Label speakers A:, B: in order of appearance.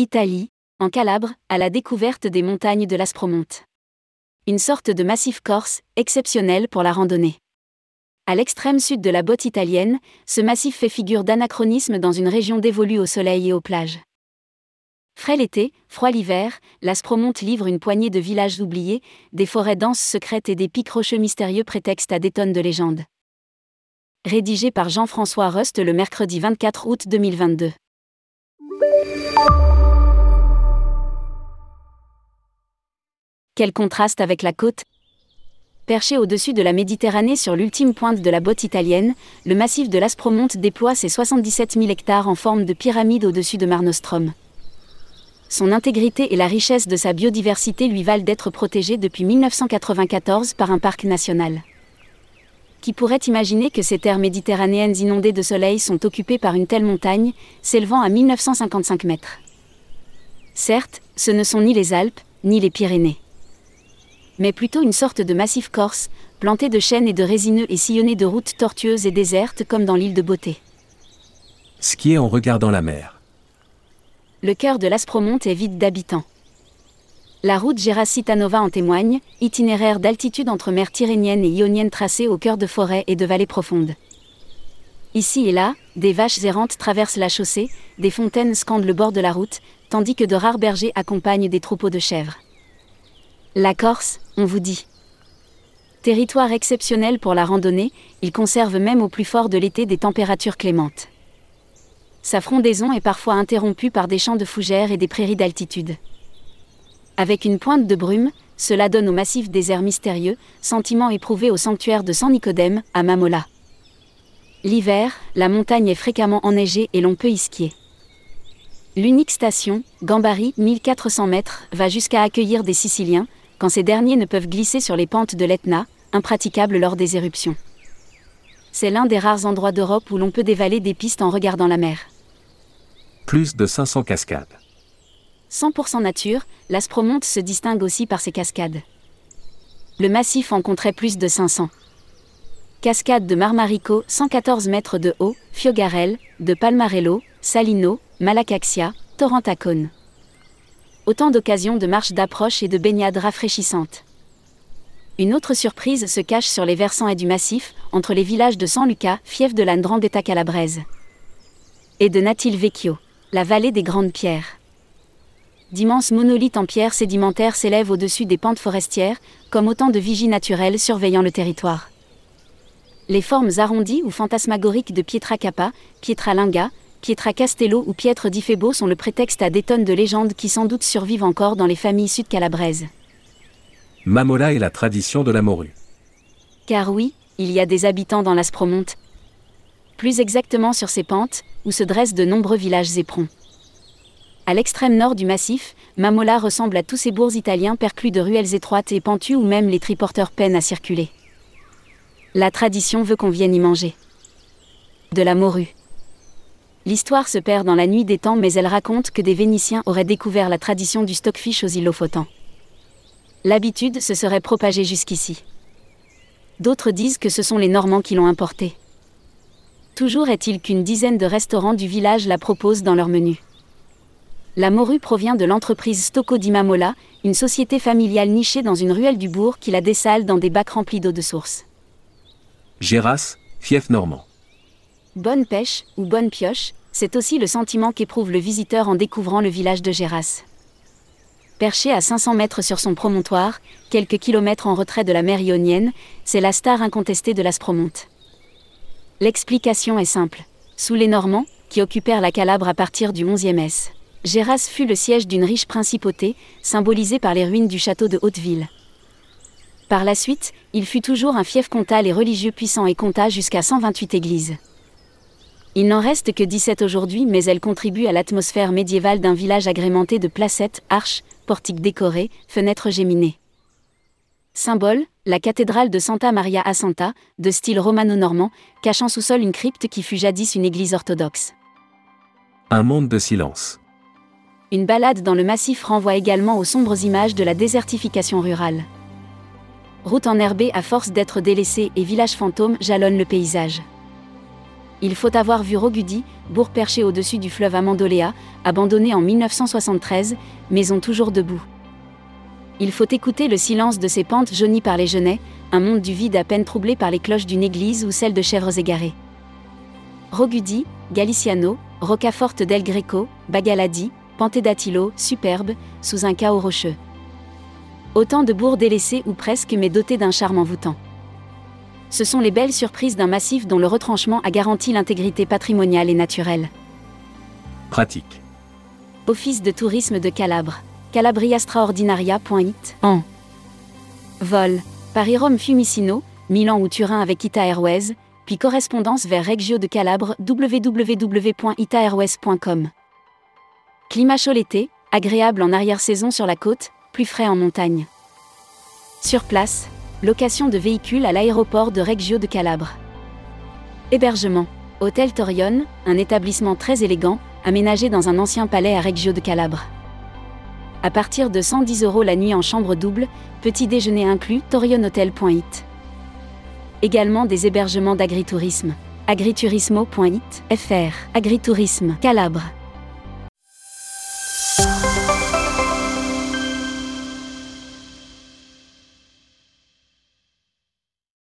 A: Italie, en Calabre, à la découverte des montagnes de l'Aspromonte. Une sorte de massif corse, exceptionnel pour la randonnée. À l'extrême sud de la botte italienne, ce massif fait figure d'anachronisme dans une région dévolue au soleil et aux plages. Frais l'été, froid l'hiver, l'Aspromonte livre une poignée de villages oubliés, des forêts denses secrètes et des pics rocheux mystérieux prétextent à des tonnes de légendes. Rédigé par Jean-François Rust le mercredi 24 août 2022. Quel contraste avec la côte Perché au-dessus de la Méditerranée sur l'ultime pointe de la botte italienne, le massif de l'Aspromonte déploie ses 77 000 hectares en forme de pyramide au-dessus de Mare Nostrum. Son intégrité et la richesse de sa biodiversité lui valent d'être protégé depuis 1994 par un parc national. Qui pourrait imaginer que ces terres méditerranéennes inondées de soleil sont occupées par une telle montagne, s'élevant à 1955 mètres Certes, ce ne sont ni les Alpes, ni les Pyrénées mais plutôt une sorte de massif corse, planté de chênes et de résineux et sillonné de routes tortueuses et désertes comme dans l'île de Beauté.
B: Skier en regardant la mer.
A: Le cœur de l'Aspromonte est vide d'habitants. La route Géras-Citanova en témoigne, itinéraire d'altitude entre mer Tyrrhénienne et Ionienne tracée au cœur de forêts et de vallées profondes. Ici et là, des vaches errantes traversent la chaussée, des fontaines scandent le bord de la route, tandis que de rares bergers accompagnent des troupeaux de chèvres. La Corse, on vous dit. Territoire exceptionnel pour la randonnée, il conserve même au plus fort de l'été des températures clémentes. Sa frondaison est parfois interrompue par des champs de fougères et des prairies d'altitude. Avec une pointe de brume, cela donne au massif désert mystérieux, sentiment éprouvé au sanctuaire de San Nicodème, à Mamola. L'hiver, la montagne est fréquemment enneigée et l'on peut y. L'unique station, Gambari, 1400 mètres, va jusqu'à accueillir des Siciliens, quand ces derniers ne peuvent glisser sur les pentes de l'Etna, impraticables lors des éruptions. C'est l'un des rares endroits d'Europe où l'on peut dévaler des pistes en regardant la mer.
B: Plus de 500 cascades.
A: 100% nature, l'Aspromonte se distingue aussi par ses cascades. Le massif en compterait plus de 500. Cascades de Marmarico, 114 mètres de haut, Fiogarel, de Palmarello, Salino, Malacaxia, Torrentacone autant d'occasions de marche d'approche et de baignade rafraîchissantes. Une autre surprise se cache sur les versants et du massif, entre les villages de San Luca, fief de la Ndrangheta calabraise, et de Natil Vecchio, la vallée des Grandes Pierres. D'immenses monolithes en pierre sédimentaire s'élèvent au-dessus des pentes forestières, comme autant de vigies naturelles surveillant le territoire. Les formes arrondies ou fantasmagoriques de Pietra Kappa, Pietra Linga, Pietra Castello ou Pietre di Febo sont le prétexte à des tonnes de légendes qui sans doute survivent encore dans les familles sud-calabraises.
B: Mamola est la tradition de la morue.
A: Car oui, il y a des habitants dans l'Aspromonte. Plus exactement sur ces pentes, où se dressent de nombreux villages éperons. À l'extrême nord du massif, Mamola ressemble à tous ces bourgs italiens perclus de ruelles étroites et pentues où même les triporteurs peinent à circuler. La tradition veut qu'on vienne y manger. De la morue. L'histoire se perd dans la nuit des temps, mais elle raconte que des Vénitiens auraient découvert la tradition du stockfish aux îlots flottants. L'habitude se serait propagée jusqu'ici. D'autres disent que ce sont les Normands qui l'ont importé. Toujours est-il qu'une dizaine de restaurants du village la proposent dans leur menu. La morue provient de l'entreprise Stocco di Mamola, une société familiale nichée dans une ruelle du bourg qui la dessale dans des bacs remplis d'eau de source.
B: Géras, fief normand.
A: Bonne pêche, ou bonne pioche, c'est aussi le sentiment qu'éprouve le visiteur en découvrant le village de Géras. Perché à 500 mètres sur son promontoire, quelques kilomètres en retrait de la mer Ionienne, c'est la star incontestée de l'Aspromonte. L'explication est simple. Sous les Normands, qui occupèrent la Calabre à partir du XIe S, Géras fut le siège d'une riche principauté, symbolisée par les ruines du château de Hauteville. Par la suite, il fut toujours un fief comtal et religieux puissant et compta jusqu'à 128 églises. Il n'en reste que 17 aujourd'hui, mais elles contribuent à l'atmosphère médiévale d'un village agrémenté de placettes, arches, portiques décorés, fenêtres géminées. Symbole, la cathédrale de Santa Maria a Santa, de style romano-normand, cachant sous sol une crypte qui fut jadis une église orthodoxe.
B: Un monde de silence.
A: Une balade dans le massif renvoie également aux sombres images de la désertification rurale. Route enherbée à force d'être délaissée et village fantôme jalonnent le paysage. Il faut avoir vu Rogudi, bourg perché au-dessus du fleuve Amandoléa, abandonné en 1973, maison toujours debout. Il faut écouter le silence de ces pentes jaunies par les genêts, un monde du vide à peine troublé par les cloches d'une église ou celle de chèvres égarées. Rogudi, Galiciano, Rocaforte del Greco, Bagaladi, Pantedatilo, superbe, sous un chaos rocheux. Autant de bourgs délaissés ou presque mais dotés d'un charme envoûtant. Ce sont les belles surprises d'un massif dont le retranchement a garanti l'intégrité patrimoniale et naturelle.
B: Pratique.
A: Office de tourisme de Calabre. Calabriastraordinaria.it en vol. Paris-Rome Fiumicino, Milan ou Turin avec Ita Airways, puis correspondance vers Reggio de Calabre www.itairways.com. Climat chaud l'été, agréable en arrière-saison sur la côte, plus frais en montagne. Sur place, location de véhicules à l'aéroport de Reggio de Calabre. Hébergement. Hôtel Torion, un établissement très élégant, aménagé dans un ancien palais à Reggio de Calabre. À partir de 110 euros la nuit en chambre double, petit déjeuner inclus, torionhotel.it. Également des hébergements d'agritourisme. agriturismo.it, fr, agritourisme, Calabre.